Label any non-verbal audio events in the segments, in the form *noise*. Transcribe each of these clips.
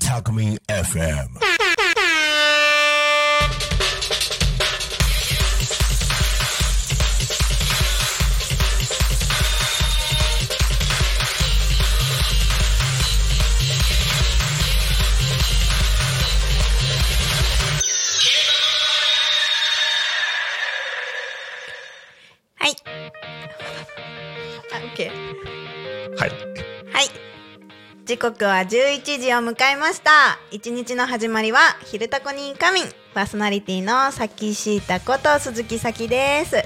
タコミン FM 刻は11時を迎えました。一日の始まりは、昼タコに仮眠。パーソナリティのさきしーたこと鈴木咲です。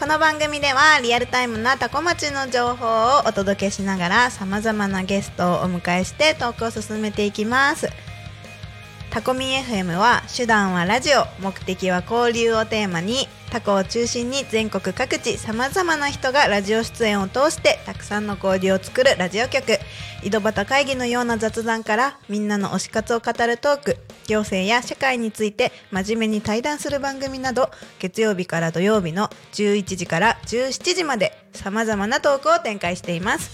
この番組では、リアルタイムなタコ町の情報をお届けしながら、様々なゲストをお迎えしてトークを進めていきます。タコミ FM は手段はラジオ目的は交流をテーマにタコを中心に全国各地さまざまな人がラジオ出演を通してたくさんの交流を作るラジオ局。井戸端会議のような雑談からみんなの推し活を語るトーク。行政や社会について真面目に対談する番組など月曜日から土曜日の11時から17時までさまざまなトークを展開しています。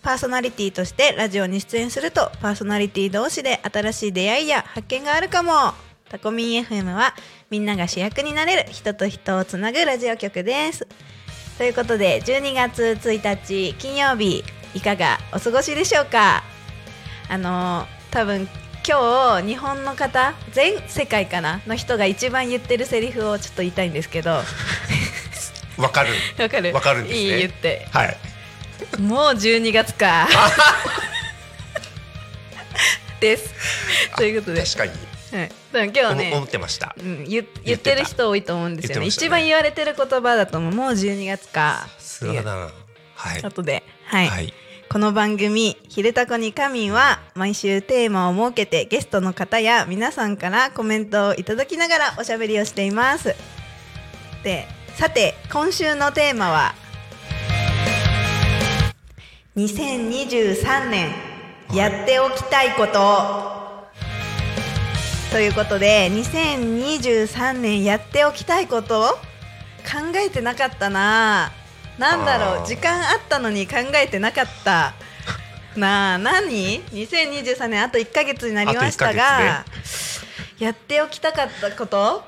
パーソナリティとしてラジオに出演するとパーソナリティ同士で新しい出会いや発見があるかも。タコミン FM はみんなが主役になれる人と人をつなぐラジオ局です。ということで12月1日金曜日いかがお過ごしでしょうか？あの多分今日日本の方全世界かな？の人が一番言ってるセリフをちょっと言いたいんですけど。わわかる。かる。わかるんですね。いい言って。はい。もう12月か。*laughs* です。ということで、確かに。はい、でも今日思ね思ってました。うん、言言ってる人多いと思うんですよね。ね。一番言われてる言葉だと思うもう12月か。すがだな。はい。で、はい。はい。この番組「ひるたこに仮眠」は毎週テーマを設けてゲストの方や皆さんからコメントをいただきながらおしゃべりをしています。でさて今週のテーマは2023年やっておきたいこと、ということで2023年やっておきたいこと考えてなかったななんだろう時間あったのに考えてなかった *laughs* なあ何 ?2023 年あと1ヶ月になりましたあが、とやっておきたかったこと？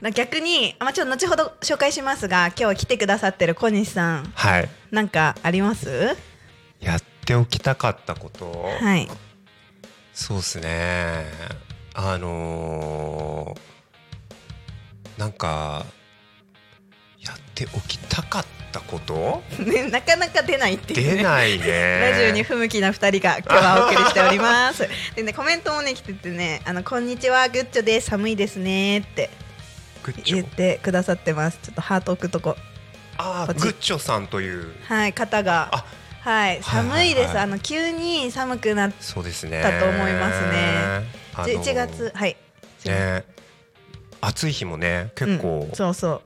な逆に、あまあ、ちょっと後ほど紹介しますが今日来てくださってる小西さんはい。なんかあります？やっておきたかったこと？はいそうですね。あのーなんかやっておきたかったこと？*laughs* ね、なかなか出ないっていう、ね、出ないね。*laughs* ラジオに不向きな二人が今日はお送りしております。*laughs* でねコメントもね来ててねあのこんにちはグッチョです寒いですねって。言ってくださってます。ちょっとハート置くとこああ、グッチョさんという。はい方があはい寒いです、はいはいはいあの急に寒くなっそうですね。だと思いますね。あの11月はい。ね。暑い日もね、結構うん、そうそう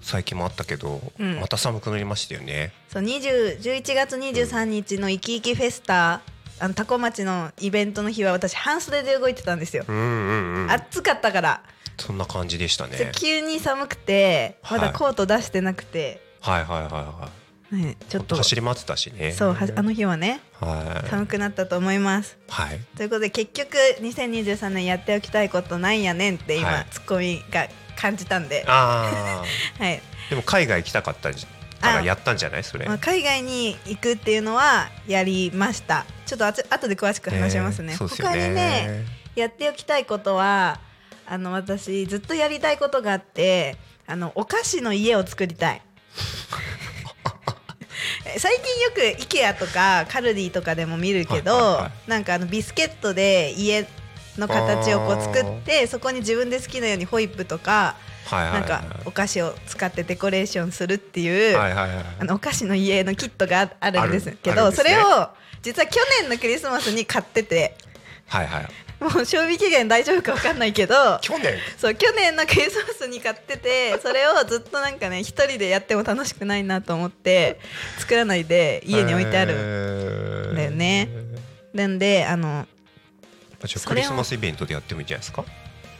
最近もあったけど、うんまた寒くなりましたよね。そう20 11月23日のいきいきフェスタあのタコ町のイベントの日は私半袖で動いてたんですよ。うんうんうん。暑かったから、そんな感じでしたでね。急に寒くてまだコート出してなくて、はいはいはいはね、ちい。ょっと走り回ってたしね。そうはあの日はねはい。寒くなったと思います。はい。ということで結局2023年やっておきたいことなんやねんって今、はいツッコミが感じたんで、ああ。*laughs* はいでも海外行きたかったじからやったんじゃない？それ。まあ、海外に行くっていうのはやりましたちょっとあつ後で詳しく話しますね,、そうですよ他にねやっておきたいことはあの私ずっとやりたいことがあってあのお菓子の家を作りたい *laughs* 最近よく IKEA とかカルディとかでも見るけど、はいはいはなんかあのビスケットで家の形をこう作ってそこに自分で好きなようにホイップとかはいはいはいなんかお菓子を使ってデコレーションするっていう、はいはいはいあのお菓子の家のキットがああるんですけどね。それを実は去年のクリスマスに買ってて。はいはいもう賞味期限大丈夫か分かんないけど去年？そう去年のクリスマスに買っててそれをずっとなんかね一人でやっても楽しくないなと思って作らないで家に置いてある。るだよね。なんであのクリスマスイベントでやってもいいんじゃないですか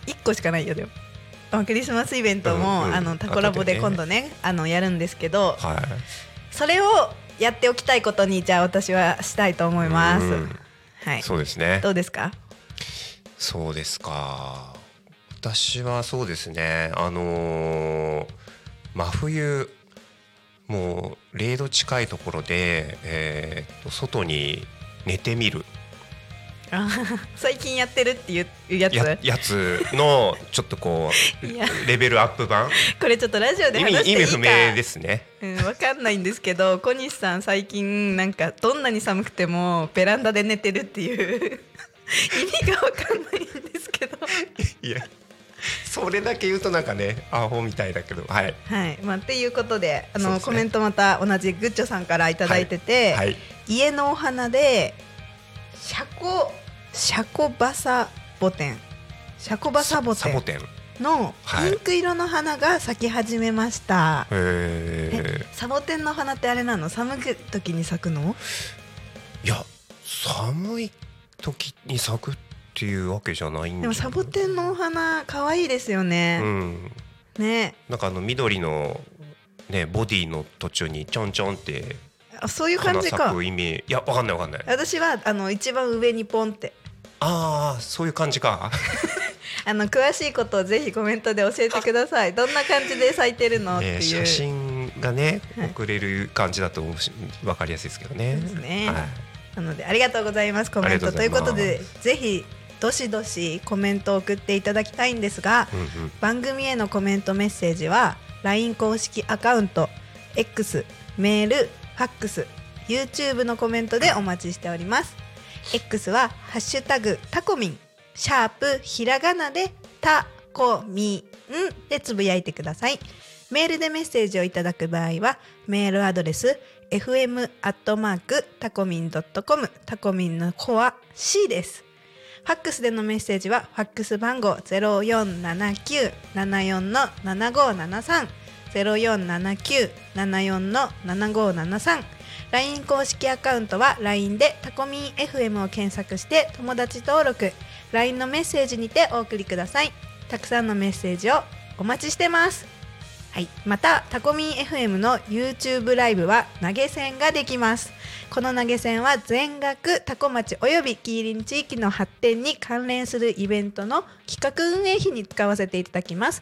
？1個しかないよでも。あクリスマスイベントも、うんうん。あのタコラボで今度ね。あのやるんですけどはい。それをやっておきたいことにじゃあ私はしたいと思います、うん。はい。そうですね。どうですか？そうですか。私はそうですね。あのー真冬もう0度近いところで、えーと外に寝てみる。あ *laughs* 最近やってるっていうやつ？ややつのちょっとこう *laughs* レベルアップ版？これちょっとラジオで意話していいか？味意味不明ですね。うん、わかんないんですけど小西さん最近なんかどんなに寒くてもベランダで寝てるっていう意味がわかんないんですけど。いやそれだけ言うとなんかねアホみたいだけどはい。はい。まあっていうことであのね。コメントまた同じグッチョさんから頂いてて、はい家のお花でシャコシャコバサボテン。シャコバサボテンサボテン。へのはい。ピンク色の花が咲き始めました、ええサボテンの花ってあれなの？寒い時に咲くの？いや寒い時に咲くっていうわけじゃないんでもサボテンのお花可愛いですようね、ん。ね。なんかあの緑のねボディの途中にちょんちょんってあそういう感花咲じかく意味いやわかんないわかんない。私はあの一番上にポンって。ああそういう感じか。*laughs* あの詳しいことをぜひコメントで教えてください。どんな感じで咲いてるのっていう、ね写真がねはい。送れる感じだとわかりやすいですけどね。ですね。はいなのでありがとうございますコメント。ということでぜひどしどしコメントを送っていただきたいんですが、うんうん。番組へのコメントメッセージは LINE 公式アカウント X メールファックス YouTube のコメントでお待ちしております。X は「ハッシュタグタコミン」シャープひらがなでタコミンでつぶやいてください。メールでメッセージをいただく場合はメールアドレス fm アットマークタコミンドットコム。タコミンの子は C です。ファックスでのメッセージはファックス番号ゼロ四七九七四の七五七三。ゼロ四七九七四の七五七三。LINE 公式アカウントは LINE でタコミン FM を検索して友達登録。LINE のメッセージにてお送りください。たくさんのメッセージをお待ちしてます。はい、またタコミン FM の YouTube ライブは投げ銭ができます。この投げ銭は全額タコ町およびキーリン地域の発展に関連するイベントの企画運営費に使わせていただきます。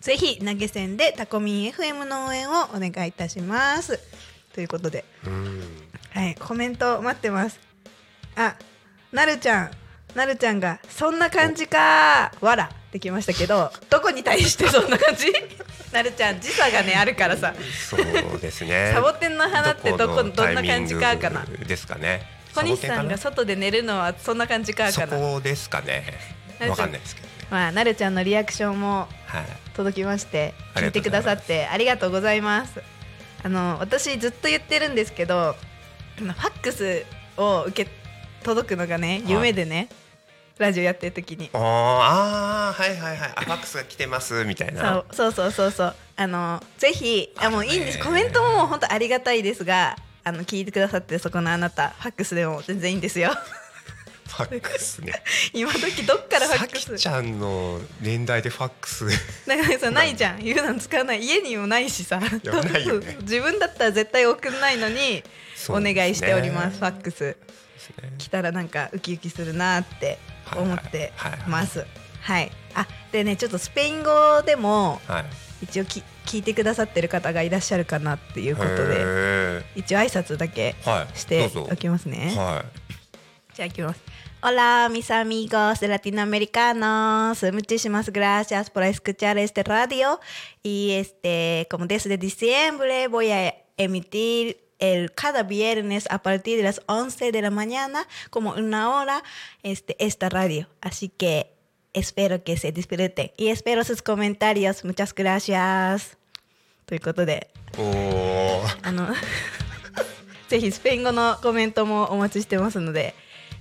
ぜひ投げ銭でタコミン FM の応援をお願いいたします。ということで。うん。はい、コメント待ってます。あ、なるちゃん、なるちゃんがそんな感じかわら。ってきましたけど、どこに対してそんな感じ？なるちゃん時差がねあるからさ、そうですね。サボテンの花ってどこのどんな感じかかな。ですかね。小西さんがサ外で寝るのはそんな感じかかかな。なそこですかね。なるちゃん。わかんないですけど。ねまあなるちゃんのリアクションもはい。届きましてありがと聞いてくださってありがとうございます。あの私ずっと言ってるんですけど、ファックスを受け届くのがね夢でね、ラジオやってる時に。あーあーはいはいはい。あファックスが来てますみたいな。そうそうそうそうそう。あのぜひあもういいんです。コメントも本当ありがたいですがあの聞いてくださってそこのあなたファックスでも全然いいんですよ。ファックスね。*laughs* 今時どっからファさックス？きちゃんの年代でファックス。だからさないじゃん。言うの使わない。家にもないしさ。やないよね。*laughs* 自分だったら絶対送んないのにお願いしておりますファックスね来たらなんかウキウキするなって思ってますはいあでねちょっとスペイン語でもはい一応き聞いてくださってる方がいらっしゃるかなっていうことでへ一応挨拶だけしておきますね。はじゃあ行きます。Hola, mis amigos de latinoamericanos. Muchísimas gracias por escuchar este radio. Y este, como desde diciembre voy a emitir el cada viernes a partir de las 11 de la mañana, como una hora, este, esta radio. Así que espero que se disfruten y espero sus comentarios muchas gracias ということであのぜひスペイン語のコメントもお待ちしてますので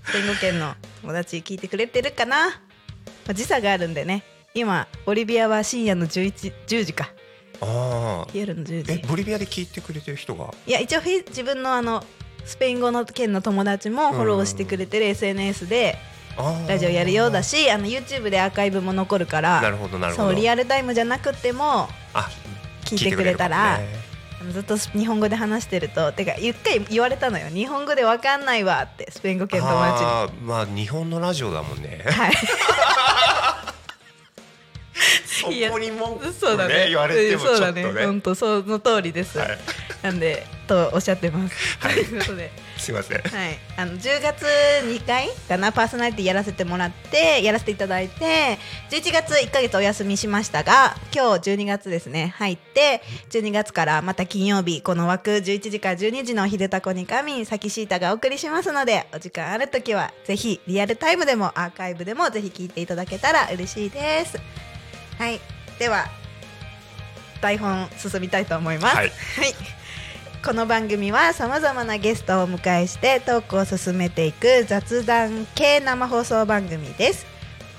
スペイン語圏の友達聞いてくれてるかな、まあ時差があるんでね今ボリビアは深夜の11 10時かああ夜の10え時ボリビアで聞いてくれてる人が？いや一応フェイ自分のあのスペイン語の県の友達もフォローしてくれてる SNS であー。ラジオやるようだしあの YouTube でアーカイブも残るからなるほどなるほど。そうリアルタイムじゃなくてもあ聞いてくれたら聞いてくれるかもね。あのずっと日本語で話してるとてか一回言われたのよ。日本語でわかんないわってスペイン語圏の友達に。あーまあ日本のラジオだもんね。はい *laughs* そこに文句そうだね。言われてもちょっとね。ね。本当その通りです、はい。なんでとおっしゃってます、はい。ということで、すいません。はい、あの10月2回かなパーソナリティやらせてもらってやらせていただいて11月1ヶ月お休みしましたが今日12月ですね入って12月からまた金曜日この枠11時から12時の「ひでたこにかみん」さきしーたがお送りしますのでお時間ある時はぜひリアルタイムでもアーカイブでもぜひ聞いていただけたら嬉しいですはい。では台本進みたいと思います。はい。はい。この番組はさまざまなゲストをお迎えしてトークを進めていく雑談系生放送番組です。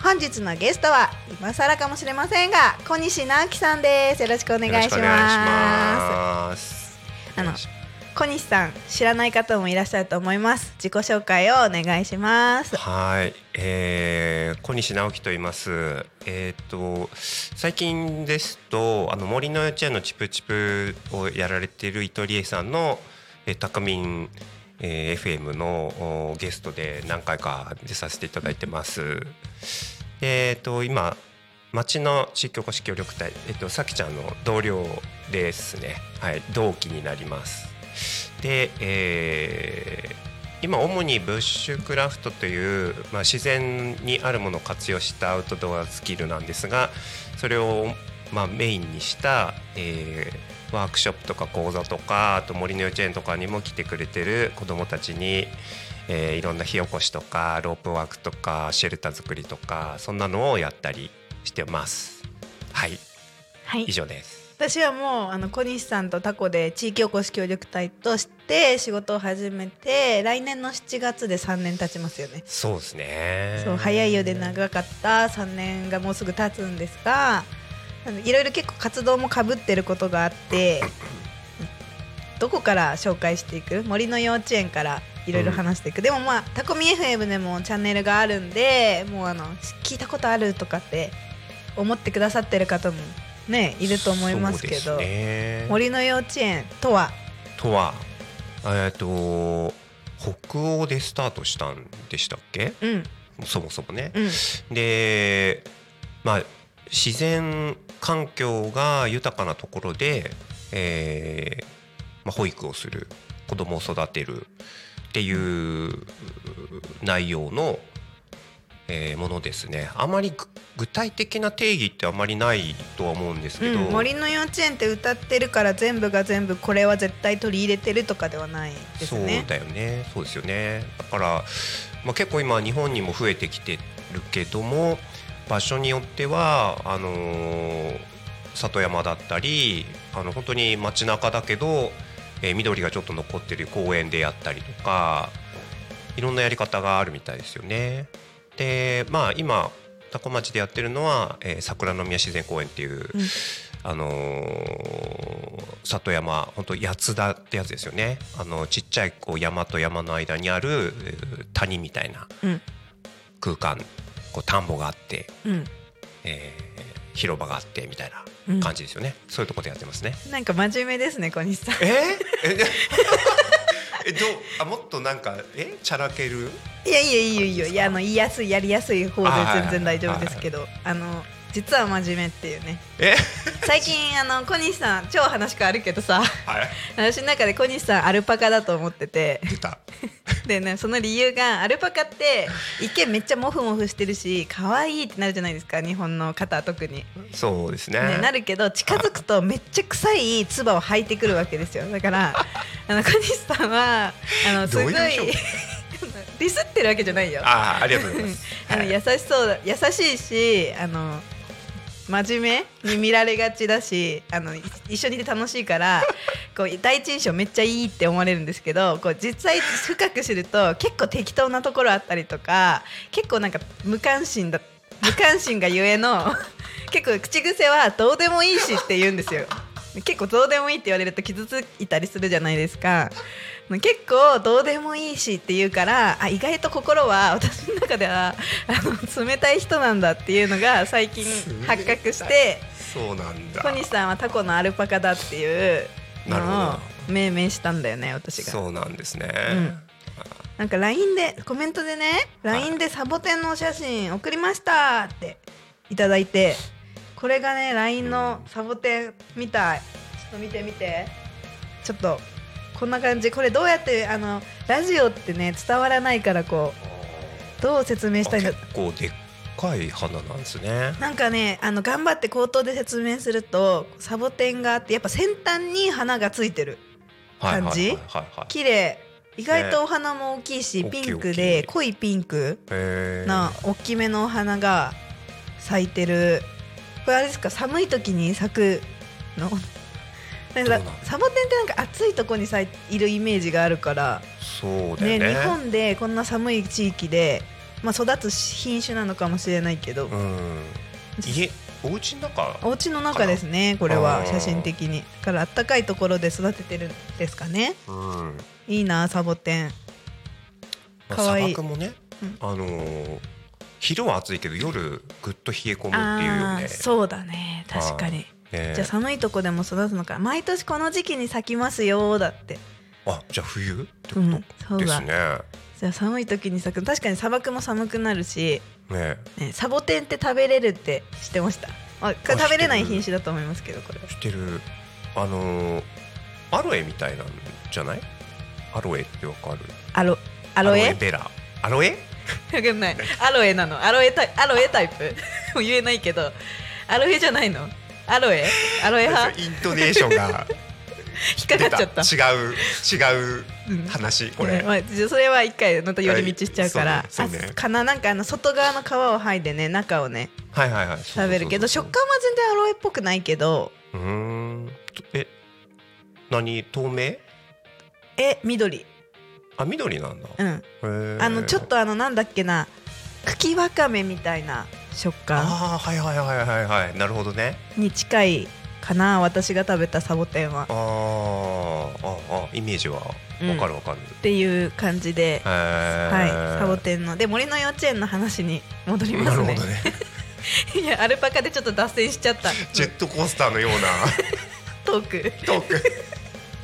本日のゲストは今更かもしれませんが小西直樹さんです。よろしくお願いしよろしくお願いしまます。あのす小西さん知らない方もいらっしゃると思います自己紹介をお願いしますはい、えー、小西直樹と言います。えっ、と最近ですとあの森の幼稚園のチプチプをやられている伊藤理恵さんのえータカミン、えー FM のおゲストで何回か出させていただいてます。えっ、と今町の地域おこし協力隊えっ、とさきちゃんの同僚ですね。はい、同期になります。で、えー今主にブッシュクラフトという、まあ、自然にあるものを活用したアウトドアスキルなんですがそれを、まあ、メインにした、えーワークショップとか講座とかあと森の幼稚園とかにも来てくれてる子どもたちに、えーいろんな火起こしとかロープワークとかシェルター作りとかそんなのをやったりしてます。はいはい以上です。私はもうあの小西さんとタコで地域おこし協力隊として仕事を始めて来年の7月で3年経ちますよね。そうですね。そう早いようで長かった。3年がもうすぐ経つんですがいろいろ結構活動もかぶってることがあってどこから紹介していく？森の幼稚園からいろいろ話していく、でもまあタコミ FM でもチャンネルがあるんでもうあの聞いたことあるとかって思ってくださってる方もねいると思いますけどね。森の幼稚園とは？とはえっと北欧でスタートしたんでしたっけ？うん。そもそもね。うん。でまあ自然環境が豊かなところで、えーまあ、保育をする子供を育てるっていう内容の、えーものですねあまりぐ具体的な定義ってあまりないとは思うんですけど、うん、森の幼稚園って歌ってるから全部が全部これは絶対取り入れてるとかではないですそうね。だよねそうですよねだから、まあ、結構今日本にも増えてきてるけども場所によってはあのー里山だったりあの本当に街中だけど、えー緑がちょっと残ってる公園でやったりとかいろんなやり方があるみたいですよね。でまあ今多古町でやってるのは、えー桜の宮自然公園っていう、うん。あのー里山本当八つ田ってやつですよね。あのちっちゃいこう山と山の間にあるえー谷みたいなうん。空間。こう田んぼがあって、うん。えー広場があってみたいうん。な感じですよね、そういうところでやってますね。なんか真面目ですね小西さん。えー、*laughs* ええどうあもっとなんかえチャラける？いやいやいいよいいよ。いやあの言いやすいやりやすい方で全然大丈夫ですけど。あの実は真面目っていうね。え？*laughs* 最近あの小西さん超話変わるけどさ。はい。*laughs* 私の中で小西さんアルパカだと思ってて。出たでねその理由がアルパカって一見めっちゃモフモフしてるし可愛いってなるじゃないですか日本の方は特に、そうですね。ね、なるけど近づくとめっちゃ臭い唾を吐いてくるわけですよ。だから *laughs* あの小西さんはあのすごいディスってるわけじゃないよ。ああありがとうございます。あのはい優しそうだ優しいしあの真面目に見られがちだしあのい一緒にいて楽しいから *laughs* こう第一印象めっちゃいいって思われるんですけどこう実際深く知ると結構適当なところあったりとか結構なんか無関心だ無関心がゆえの *laughs* 結構口癖はどうでもいいしって言うんですよ。結構どうでもいいって言われると傷ついたりするじゃないですか結構どうでもいいしって言うからあ意外と心は *laughs* 私の中ではあの冷たい人なんだっていうのが最近発覚してそうなんだ。小西さんはタコのアルパカだっていうのを命名したんだよね私が。そうなんですね、ん。なんか LINE でコメントでね LINE でサボテンのお写真送りましたっていただいてこれがね LINE のサボテンみたい。ちょっと見てみて。ちょっとこんな感じ。これどうやってあのラジオってね伝わらないからこうどう説明したいんだあ結構でっかい花なんですね。なんかねあの頑張って口頭で説明するとサボテンがあってやっぱ先端に花がついてる感じ？綺麗。意外とお花も大きいし、ね。ピンクで濃いピンクな大きめのお花が咲いてる。これあれですか？寒い時に咲くの？なんかサボテンってなんか暑いとこに咲いいるイメージがあるからそうだよね。ね日本でこんな寒い地域で、まあ、育つ品種なのかもしれないけど、うん。家お家の中？お家の中ですねこれは写真的に。だからあったかいところで育ててるんですかね。うん。いいなサボテン。まあかわい。い砂漠もね、うん。あのー昼は暑いけど夜ぐっと冷え込むっていうよね。そうだね。確かにねじゃあ寒いとこでも育つのか。毎年この時期に咲きますよだって。あじゃあ冬？ってこうんそうだ。とですね、じゃあ寒い時に咲く。確かに砂漠も寒くなるし、ね。ね、サボテンって食べれるって知ってました。あ食べれない品種だと思いますけどこれ。知ってる。あのーアロエみたいなんじゃない？アロエってわかる？アロアロエ？ベラ。アロエ？*laughs* わかんない。アロエなの。アロエタイアロエタイプ？*laughs* 言えないけど。アロエじゃないの？アロエ？アロエ派？イントネーションが *laughs* 引っかか出っちゃった。違う違ううん話これ、ねまあ、それは一回また寄り道しちゃうから、はいねね。あかな。なんかあの外側の皮を剥いでね中をねはいはいはい。食べるけど食感は全然アロエっぽくないけど。そうん。え何？透明？え緑。あ緑なんだ、うん。あのちょっとあのなんだっけな。茎わかめみたいな食感。ああはいはいはいはいはいなるほどね。に近いかな私が食べたサボテンは。あーああイメージはわかるわかる、っていう感じで、はいサボテンの。で森の幼稚園の話に戻りますね。なるほどね。*laughs* いやアルパカでちょっと脱線しちゃった。ジェットコースターのような。*laughs* トーク。トーク。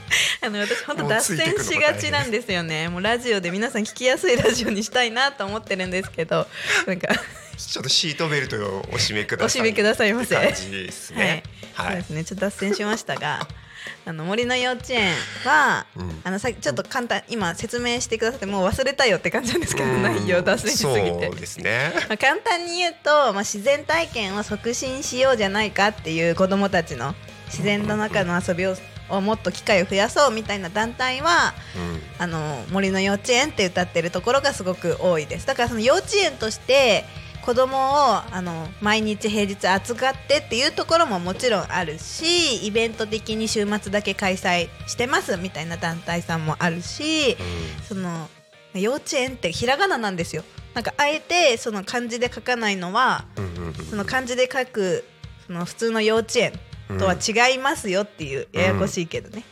*laughs* あの私本当脱線しがちなんですよね。もうラジオで皆さん聞きやすいラジオにしたいなと思ってるんですけどなんかちょっとシートベルトをお締めくださいお締めくださいませ。感じですね。はい、そうですね。ちょっと脱線しましたが *laughs* あの森の幼稚園は、うん。あのさちょっと簡単今説明してくださってもう忘れたよって感じなんですけどうん。内容脱線しすぎて。そうですね。まあ、簡単に言うと、まあ、自然体験を促進しようじゃないかっていう子どもたちの自然の中の遊びををもっと機会を増やそうみたいな団体はうん。あの森の幼稚園って歌ってるところがすごく多いです。だからその幼稚園として子供をあの毎日平日扱ってっていうところももちろんあるしイベント的に週末だけ開催してますみたいな団体さんもあるしその幼稚園ってひらがななんですよ。なんかあえてその漢字で書かないのはその漢字で書くその普通の幼稚園とは違いますよっていうややこしいけどね、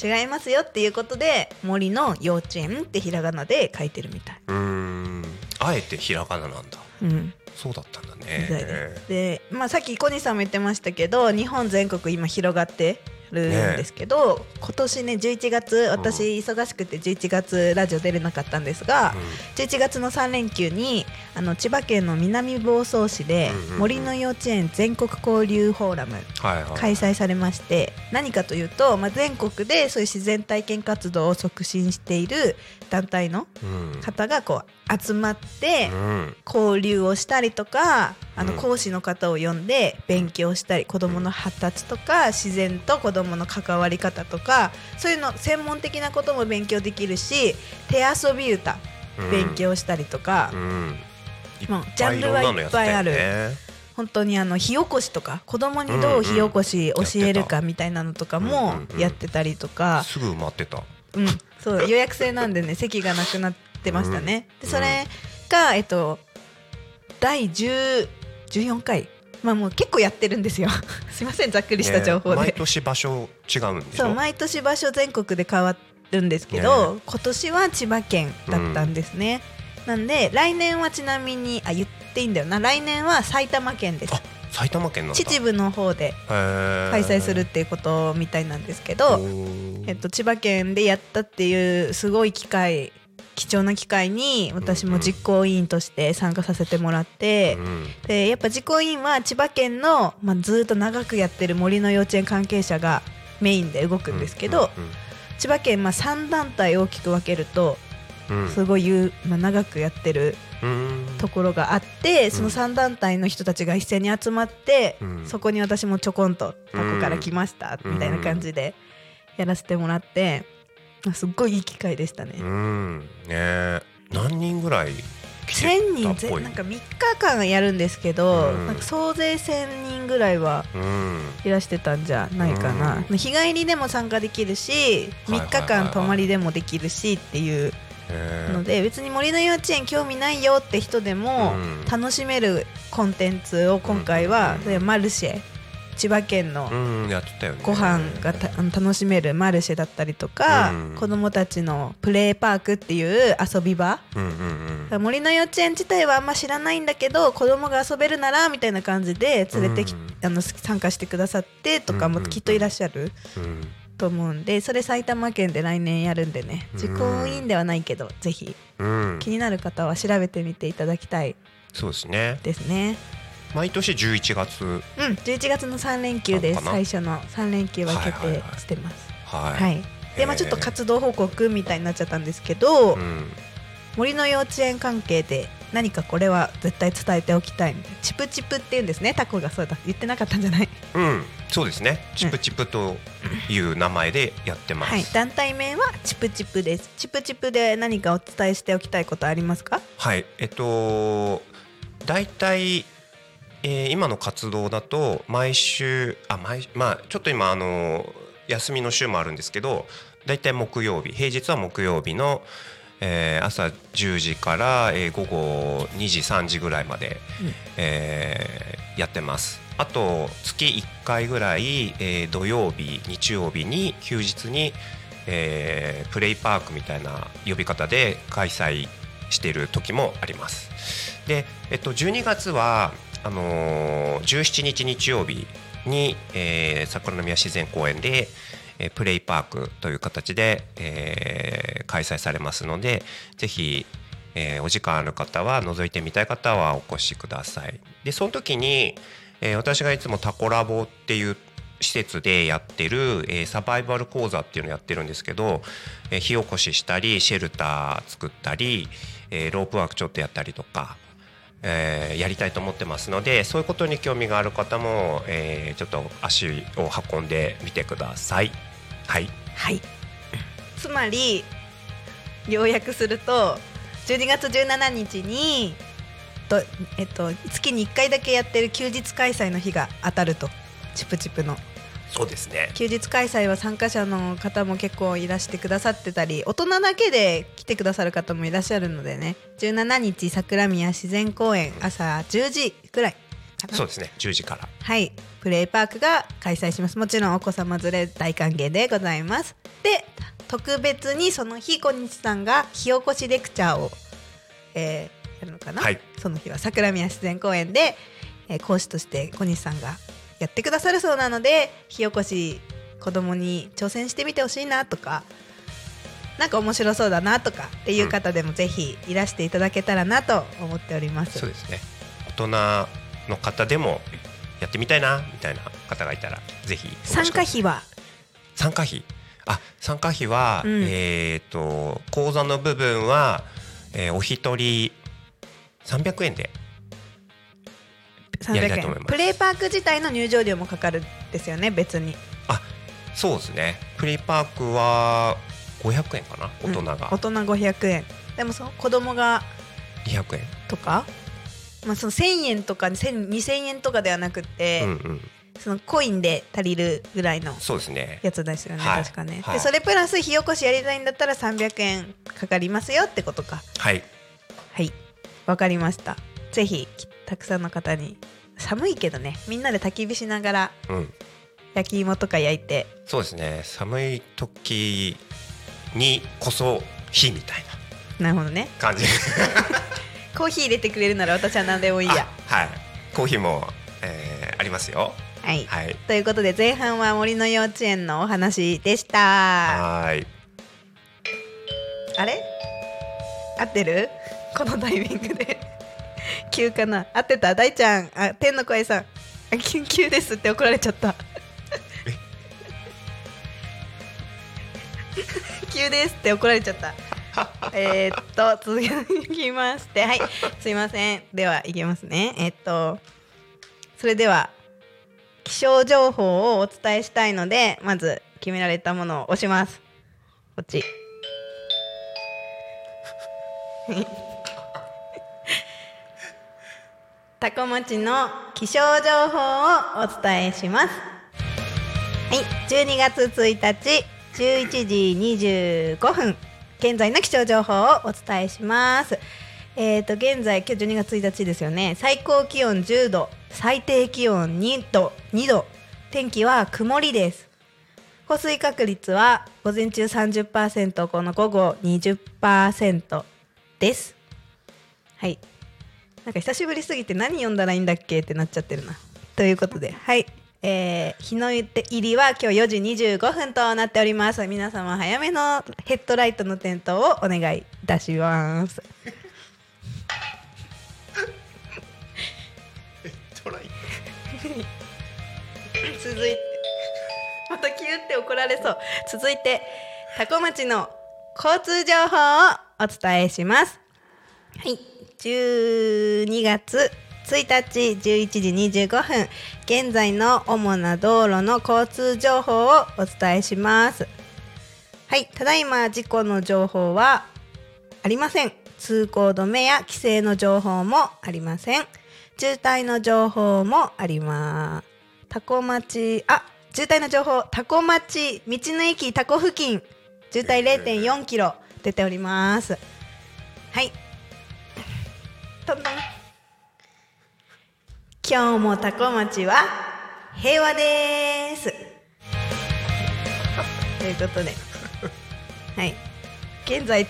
違いますよっていうことで森の幼稚園ってひらがなで書いてるみたい。あえてひらがななんだうん、そうだったんだね。す。で、まあ、さっき小西さんも言ってましたけど日本全国今広がってるんですけど、今年ね11月私忙しくて11月ラジオ出れなかったんですが、11月の3連休にあの千葉県の南房総市でうんうんうん。森の幼稚園全国交流フォーラム開催されまして何かというと、まあ、全国でそういう自然体験活動を促進している団体のうん。方がこう集まってうん。交流をしたりとかあのうん。講師の方を呼んで勉強したり子どもの発達とか自然と子どもの関わり方とかそういうの専門的なことも勉強できるし手遊び歌勉強したりとか、うん。もうジャンルはいっぱいある。本当にあの火起こしとか子供にどう火起こし教えるかみたいなのとかうんもやってたりとか、すぐ埋まってたうん、そう予約制なんでね席がなくなってましたね。うん。でそれが、えっと、第10 14回。まあもう結構やってるんですよ。*laughs* すいませんざっくりした情報で、ね毎年場所違うんでそう毎年場所全国で変わるんですけど、今年は千葉県だったんですね、なんで来年はちなみにあ言っていいんだよな。来年は埼玉県です。あ埼玉県なんだ秩父の方で開開催するっていうことみたいなんですけど、えっと、千葉県でやったっていうすごい機会貴重な機会に私も実行委員として参加させてもらって、でやっぱ実行委員は千葉県の、まあ、ずーっと長くやってる森の幼稚園関係者がメインで動くんですけど、千葉県、まあ、3団体大きく分けるとすごいまあ、長くやってるところがあってその3団体の人たちが一斉に集まって、うん。そこに私もちょこんと「タコから来ました」みたいな感じでやらせてもらって、あすっごいいい機会でしたね。うん。ね。何人ぐらい来て1000人ぜなんか3日間やるんですけど、うん。なんか総勢1000人ぐらいはうん。いらしてたんじゃないかな、日帰りでも参加できるしはいはいはい3日間泊まりでもできるしっていうねので別に森の幼稚園興味ないよって人でもうん。楽しめるコンテンツを今回はうんでマルシェ千葉県のご飯が楽しめるマルシェだったりとか、うん子どもたちのプレーパークっていう遊び場。森の幼稚園自体はあんま知らないんだけど子供が遊べるならみたいな感じで連れてき、うんあの参加してくださってとかもきっといらっしゃると思うんでそれ埼玉県で来年やるんでね。うん。実行委員ではないけどぜひ。うん。気になる方は調べてみていただきたい。そうですね。ですね。毎年11月。うん、11月の3連休です。最初の3連休は決定してます。はい、はい、でまあちょっと活動報告みたいになっちゃったんですけど、うん森の幼稚園関係で何かこれは絶対伝えておきたいみたいな。チプチプって言うんですね。タコがそうだ。言ってなかったんじゃない？うん、そうですね。チプチプという名前でやってます。はい団体名はチプチプですチプチプで何かお伝えしておきたいことありますか？はい、えっと大体、えー今の活動だと毎週あ毎まあちょっと今あの休みの週もあるんですけど、大体木曜日平日は木曜日の、えー朝10時から、えー午後2時3時ぐらいまで、うんえーやってます。あと月1回ぐらい、えー土曜日日曜日に休日に、えープレイパークみたいな呼び方で開催している時もあります。で、えっと、12月はあのー17日日曜日に、えー桜宮自然公園で、えープレイパークという形で、えー開催されますのでぜひ、えーお時間ある方は覗いてみたい方はお越しください。でその時に、えー私がいつもタコラボっていう施設でやってる、えーサバイバル講座っていうのをやってるんですけど、えー火起こししたりシェルター作ったり、えーロープワークちょっとやったりとか、えーやりたいと思ってますのでそういうことに興味がある方も、えーちょっと足を運んでみてください。はい、はいつまり要約すると12月17日にと、えっと、月に1回だけやってる休日開催の日が当たると。チプチプの。そうですね。休日開催は参加者の方も結構いらしてくださってたり大人だけで来てくださる方もいらっしゃるのでね。17日桜宮自然公園朝10時くらいそうですね。10時から。はい。プレイパークが開催します。もちろんお子様連れ大歓迎でございます。で特別にその日小西さんが火起こしレクチャーを、えーやるのかな、はい。その日は桜宮自然公園で、えー講師として小西さんがやってくださるそうなので火起こし子供に挑戦してみてほしいなとかなんか面白そうだなとかっていう方でもぜひいらしていただけたらなと思っております。そうですね。大人の方でもやってみたいなみたいな方がいたらぜひ参加費は？参加費？あ参加費は、うん。えっ、と口座の部分は、えーお一人300円でやりたいと思い300円ます。プレイパーク自体の入場料もかかるんですよね別に。そうですね。プレイパークは500円かな大人が、大人500円でもその子供が200円とか、まあ、その1000円とか1000 2000円とかではなくって、うんうん。そのコインで足りるぐらいのそうですね。やつですよね、はい。確かね、はい。でそれプラス火起こしやりたいんだったら300円かかりますよってことか。はい。はいわかりました。ぜひたくさんの方に寒いけどねみんなで焚き火しながらうん。焼き芋とか焼いて。そうですね。寒い時にこそ火みたいな。なるほどね。感じ。*laughs* コーヒー入れてくれるなら私は何でもいいや。あはい。コーヒーも、えーありますよ。はい、はい。ということで前半は森の幼稚園のお話でした。はーい。あれ？合ってる？このタイミングで。*laughs* 急かな。合ってた？大ちゃん。あ天の声さん。あ緊急ですって怒られちゃった。*laughs* 急ですって怒られちゃった。えーっと続きまして。はい。すいません。ではいきますね。えーっとそれでは気象情報をお伝えしたいのでまず決められたものを押します。こっちタコ町の気象情報をお伝えします。はい、12月1日11時25分現在の気象情報をお伝えします。えーと現在今日12月1日ですよね。最高気温10度、最低気温2度、2度。天気は曇りです。降水確率は午前中30%この午後20%ですはいなんか久しぶりすぎて何読んだらいいんだっけってなっちゃってるな。ということではい。えー日の入りは今日4時25分となっております。皆様早めのヘッドライトの点灯をお願いいたします。トライ続いてまたキュって怒られそう。続いて多古町の交通情報をお伝えします。はい12月1日11時25分現在の主な道路の交通情報をお伝えします。はいただいま事故の情報はありません。通行止めや規制の情報もありません。渋滞の情報もあります。タコ町あ渋滞の情報。タコ町道の駅タコ付近渋滞0.4キロ出ております。はい。トントン。今日もタコ町は平和です。ということで。*laughs* はい。現在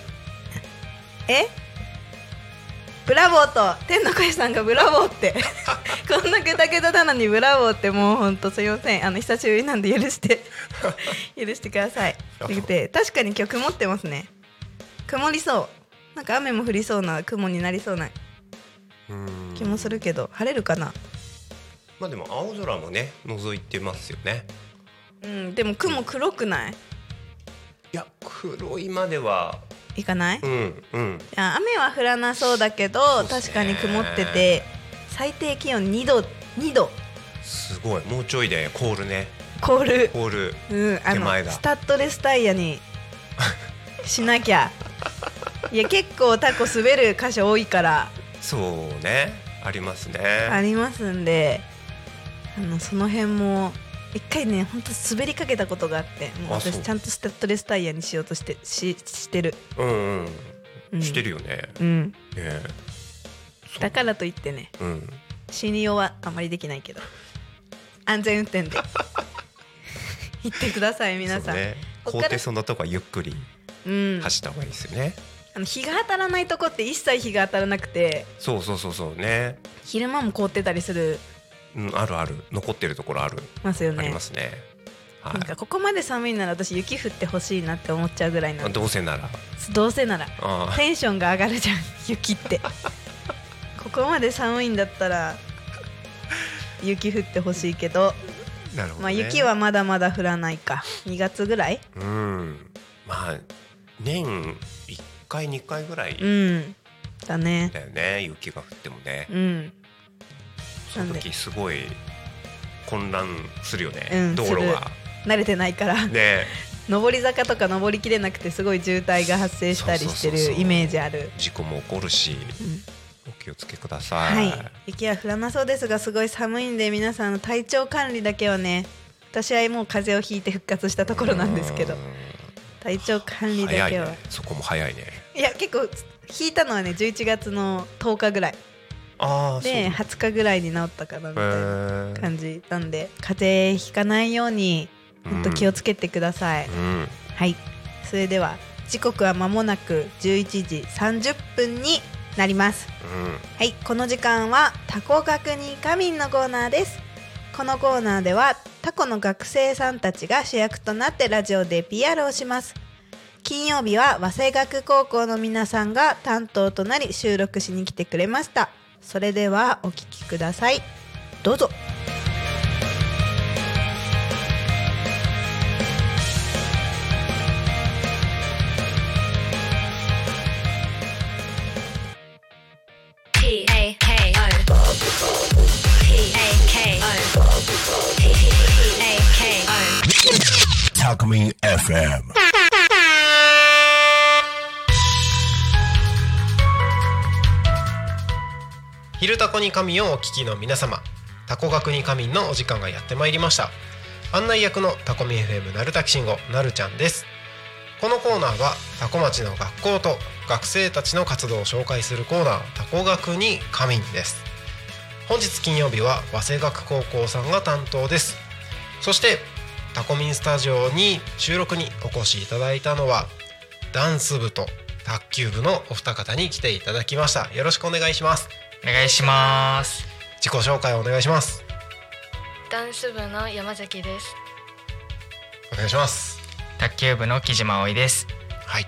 え？ブラボーと天の声さんがブラボーって。*laughs* こんなグダグダなのにブラボーって。もうほんとすいません。あの久しぶりなんで許して。*laughs* 許してください。で確かに今日曇ってますね。曇りそう。なんか雨も降りそうな雲になりそうな。うん気もするけど晴れるかな？まあでも青空もね覗いてますよね。うんでも雲黒くない？いや黒いまでは。いかない？うんうん。いや雨は降らなそうだけどそうっすね。確かに曇ってて最低気温2度2度。すごい。もうちょいでコールね。コール。コール。うん、あの手前だスタッドレスタイヤに *laughs* しなきゃ。いや結構タコ滑る箇所多いからそうね。ありますね。ありますんであのその辺も一回ね本当滑りかけたことがあってもう私ちゃんとスタッドレスタイヤにしようとしてししてる、うんううん。んしてるよね。うん、ねだからといってねうん。信用はあまりできないけど安全運転で *laughs* 行ってください皆さん、ね。高低そんなとこはゆっくりうん、走った方がいいですよねあの日が当たらないとこって一切日が当たらなくて。そうそうそうそうね。昼間も凍ってたりする。うんあるある。残ってるところある。ますよね。ありますね。はなんかここまで寒いなら私雪降ってほしいなって思っちゃうぐらいなどうせなら。どうせなら。あテンションが上がるじゃん雪って。*laughs* ここまで寒いんだったら雪降ってほしいけど、あなるほど、ね、まあ雪はまだまだ降らないか。2月ぐらい？うん。まあ年1回2回ぐらい。うん。だね。だよね、雪が降ってもね。うん。その時すごい混乱するよね、うん道路が。慣れてないから。ね。*laughs* 上り坂とか上りきれなくてすごい渋滞が発生したりしてるイメージある。事故も起こるし、うん。お気をつけください。はい。雪は降らなそうですがすごい寒いんで皆さんの体調管理だけはね私はもう風邪をひいて復活したところなんですけど。うん。体調管理だけは、ね。そこも早いね。いや結構引いたのはね11月の10日ぐらい。ああ、でそう20日ぐらいに治ったかなみたいな感じなんで風邪ひかないように本当気をつけてください、うん。はい。それでは時刻は間もなく11時30分になります。うん。はい。この時間はタコ学に仮眠のコーナーです。このコーナーではタコの学生さんたちが主役となってラジオで PR をします金曜日は早稲学高校の皆さんが担当となり収録しに来てくれました。それではお聞きください。どうぞ。タコミン FM 昼タコに神をお聞きの皆様。タコ学に神のお時間がやってまいりました。案内役のタコミ FM なるたきしんごなるちゃんです。このコーナーはタコ町の学校と学生たちの活動を紹介するコーナータコ学に神です。本日金曜日は早稲学高校さんが担当です。そしてタコミンスタジオに収録にお越しいただいたのはダンス部と卓球部のお二方に来ていただきました。よろしくお願いします。お願いします。自己紹介をお願いします。ダンス部の山崎です。お願いします。卓球部の木島葵です。はい。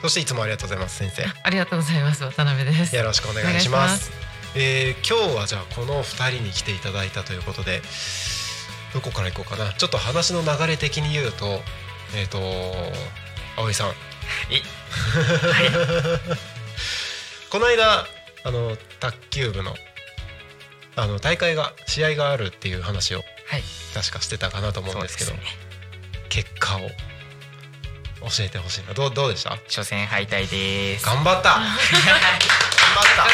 そしていつもありがとうございます先生。*laughs* ありがとうございます渡辺です。よろしくお願いします。おえー今日はじゃあこの二人に来ていただいたということでどこから行こうかな。ちょっと話の流れ的に言うとえっ、と葵さん。*laughs* *laughs* この間あの卓球部のあの大会が試合があるっていう話をはい。確かしてたかなと思うんですけどね。結果を教えてほしいな。どうどうでした？初戦敗退です。頑張った。*laughs* 頑張った。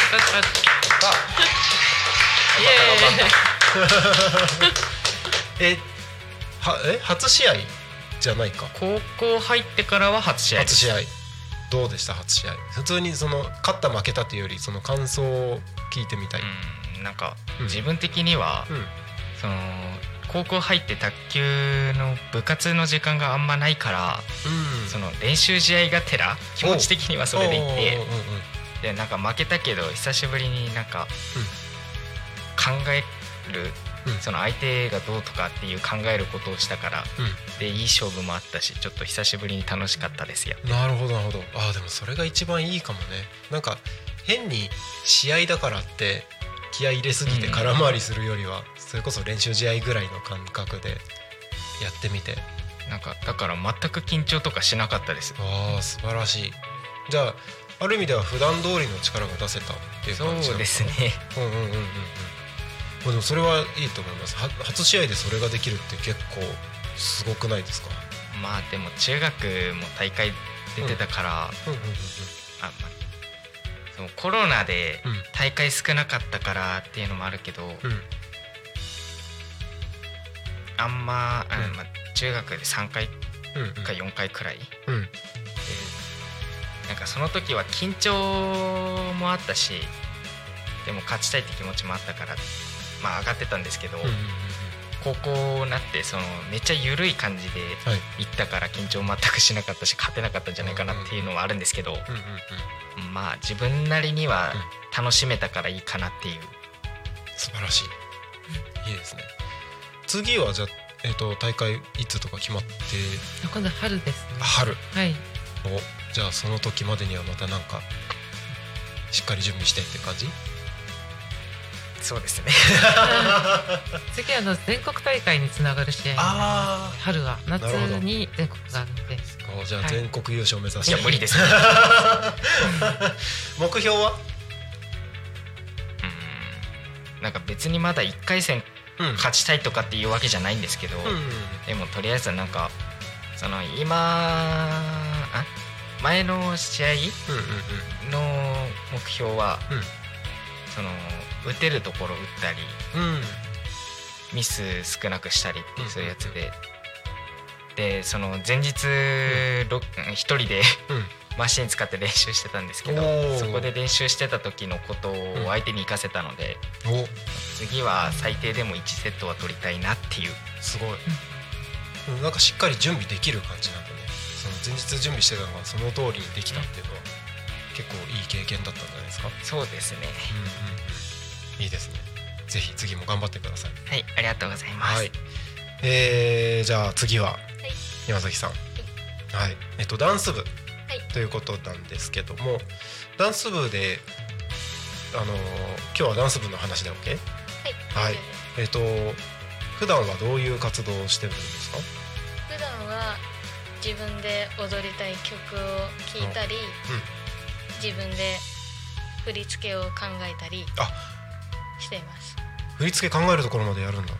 えはえ初試合じゃないか高校入ってからは初試合。初試合どうでした？初試合。普通にその勝った負けたというよりその感想を聞いてみたい、うん、なんかうん。自分的には、うん。その高校入って卓球の部活の時間があんまないから、うん。その練習試合がてら気持ち的にはそれでいてでなんか負けたけど久しぶりになんか考える、うんその相手がどうとかっていう考えることをしたから、でいい勝負もあったしちょっと久しぶりに楽しかったですよ。なるほどなるほど。あーでもそれが一番いいかもね。なんか変に試合だからって気合い入れすぎて空回りするよりは、それこそ練習試合ぐらいの感覚でやってみて。なんかだから全く緊張とかしなかったです。ああ素晴らしい。じゃあある意味では普段通りの力が出せたっていうそ感じなのかな。うですね。うんうんうんうんうんまあでもそれはいいと思います。は初試合でそれができるって結構すごくないですか？まあでも中学も大会出てたから、うん。うんうんうんあまあそのコロナでうん。大会少なかったからっていうのもあるけど、うん。あんま、あうん。まあ、中学で3回うんうん。か4回くらい、うん。でなんかその時は緊張もあったしでも勝ちたいって気持ちもあったからまあ上がってたんですけど、うん高校になってそのめっちゃ緩い感じではい。行ったから緊張全くしなかったし勝てなかったんじゃないかなっていうのはあるんですけど、うんうんうん。まあ自分なりには楽しめたからいいかなっていう。素晴らしい。いいですね。次はじゃあ、えー、と大会いつとか決まって？今度春ですね。春。はい。おじゃあその時までにはまたなんかしっかり準備してって感じ？そうですね。*laughs* 次はあの全国大会につながる試合。あ春は夏に全国があるので。あじゃあはい。全国優勝目指して、いや無理ですね。*laughs* 目標は？うん。なんか別にまだ1回戦うん。勝ちたいとかっていうわけじゃないんですけど、うんでもとりあえずなんかその今あ前の試合うん。の目標は、うん。その打てるところ打ったりうん。うんうんミス少なくしたりってうん。そういうやつで、でその前日ろ一人でうん。マシン使って練習してたんですけどそこで練習してた時のことを相手に生かせたので、お。次は最低でも1セットは取りたいなっていう。すごい、うん、なんかしっかり準備できる感じなんだね。その前日準備してたのがその通りにできたっていうのは結構いい経験だったんじゃないですか？そうですね。うんうんうんいいですね。ぜひ次も頑張ってください。はいありがとうございます、はい。えー、じゃあ次は山崎さん。はい。えっとダンス部。い。ということなんですけどもダンス部であのー今日はダンス部の話で OK? はい、はい。えっと普段はどういう活動をしてるんですか？普段は自分で踊りたい曲を聴いたり、自分で振り付けを考えたり。あしています。振り付け考えるところまでやるんだ。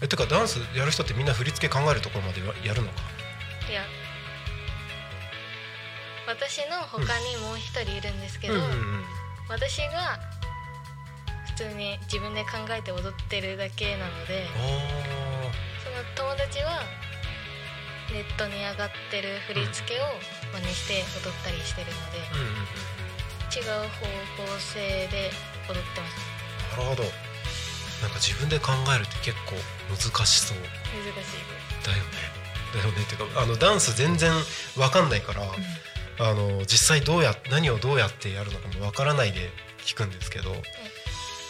えてかダンスやる人ってみんな振り付け考えるところまでややるのか？いや。私の他にもう一人いるんですけど、うんうんうん。私が普通に自分で考えて踊ってるだけなのであその友達はネットに上がってる振り付けを真似して踊ったりしてるので、ーうんうんうん。違う方向性で踊ってます。なるほど。なんか自分で考えるって結構難しそう。難しい。だよね。だよね。っていうかあのダンス全然わかんないから、あの実際どうや何をどうやってやるのかもわからないで聞くんですけど、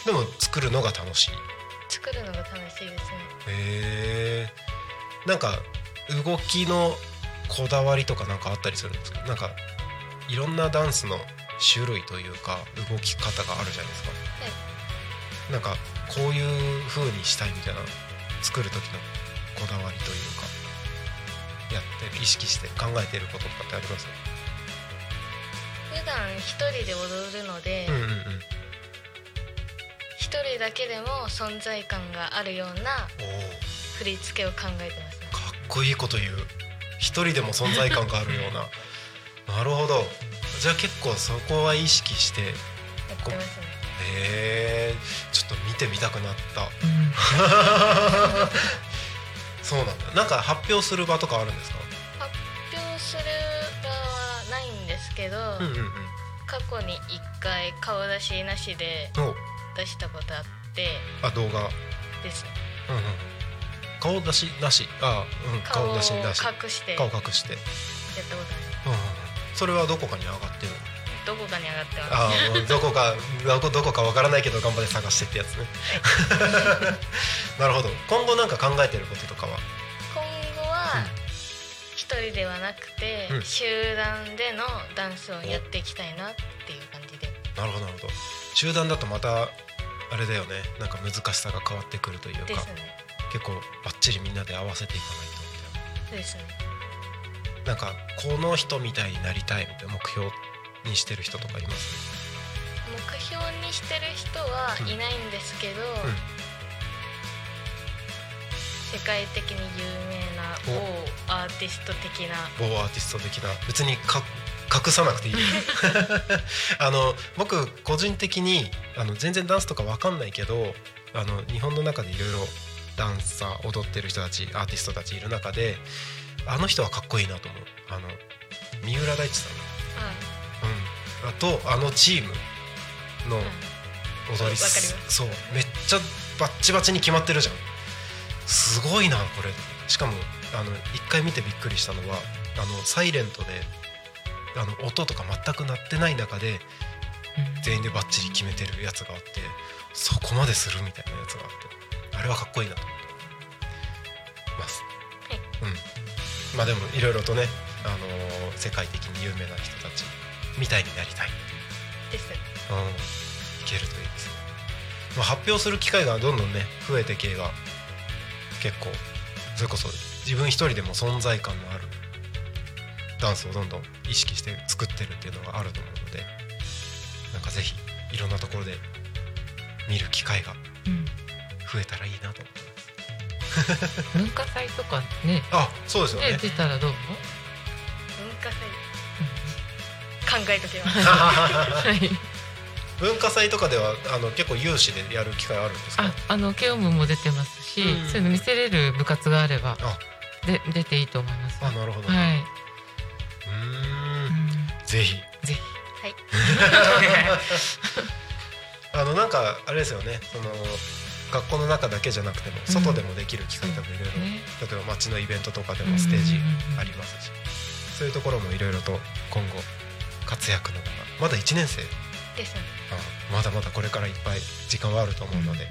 でも作るのが楽しい。作るのが楽しいですね。へえなんか動きのこだわりとかなんかあったりするんですか？なんかいろんなダンスの種類というか動き方があるじゃないですか、なんかこういう風にしたいみたいな作る時のこだわりというかやってる意識して考えてることとかってあります？普段一人で踊るのでうんうんうん一、人だけでも存在感があるような振り付けを考えてますね。かっこいいこと言う。一人でも存在感があるような。*laughs* なるほど。じゃあ結構そこは意識してへやってますねえちょっと見てみたくなった。*laughs* そうなんだ。なんか発表する場とかあるんですか？発表する場はないんですけど、うんうんうん。過去に一回顔出しなしでお。出したことあってあ動画。です。ねうんうん。顔出しなし。あうん。顔出しなし。隠してや顔った隠して。ことあるうんうんうん。それはどこかに上がってるの？どこかに上がってます。ああどこかどこどこかわからないけど頑張って探してってやつね。*laughs* なるほど。今後なんか考えてることとかは？今後は一人ではなくて、うん。集団でのダンスをやっていきたいなっていう感じで。なるほどなるほど。集団だとまたあれだよね。なんか難しさが変わってくるというか。ですね。結構バッチリみんなで合わせていかないとみたいですね。ななんかこの人みたいになりたいみたいな目標にしてる人とかいます？目標にしてる人はいないんですけど、ん。世界的に有名な某アーティスト的な。某アーティスト的な。別にか隠さなくていい。*laughs* *laughs* あの僕個人的にあの全然ダンスとかわかんないけどあの日本の中でいろいろダンサー踊ってる人たちアーティストたちいる中であの人はかっこいいなと思う。あの三浦大知さん、うん、あとあのチームのうん。踊りわかります。そうめっちゃバッチバチに決まってるじゃん。すごいなこれ。しかもあの一回見てびっくりしたのはあのサイレントであの音とか全く鳴ってない中で全員でバッチリ決めてるやつがあってそこまでするみたいなやつがあってあれはかっこいいなと思ってます、はい。うん。まあでもいろいろとね、あのー世界的に有名な人たちみたいになりたい。です。ねうん、いけるといいです。ね、まあ、発表する機会がどんどんね増えてけば結構それこそ自分一人でも存在感のあるダンスをどんどん意識して作ってるっていうのがあると思うのでなんかぜひいろんなところで見る機会がうん増えたらいいなと。思ってます文化祭とかね。あそうですよね。ね出たらどう？文化祭考えときますはい。文化祭とかではあの結構有志でやる機会あるんですか？あ、あのケオムも出てますし、うん。そういうの見せれる部活があればあ。で出ていいと思います。あなるほど、はい。うーうん。んぜひ。ぜひ。はい。*laughs* あのなんかあれですよね。その学校の中だけじゃなくてもうん外でもできる機会多分いろいろ、ね。例えば街のイベントとかでもステージあり。りますし、そういうところもいろいろと今後活躍の場がまだ1年生？です。ねあまだまだこれからいっぱい時間はあると思うので、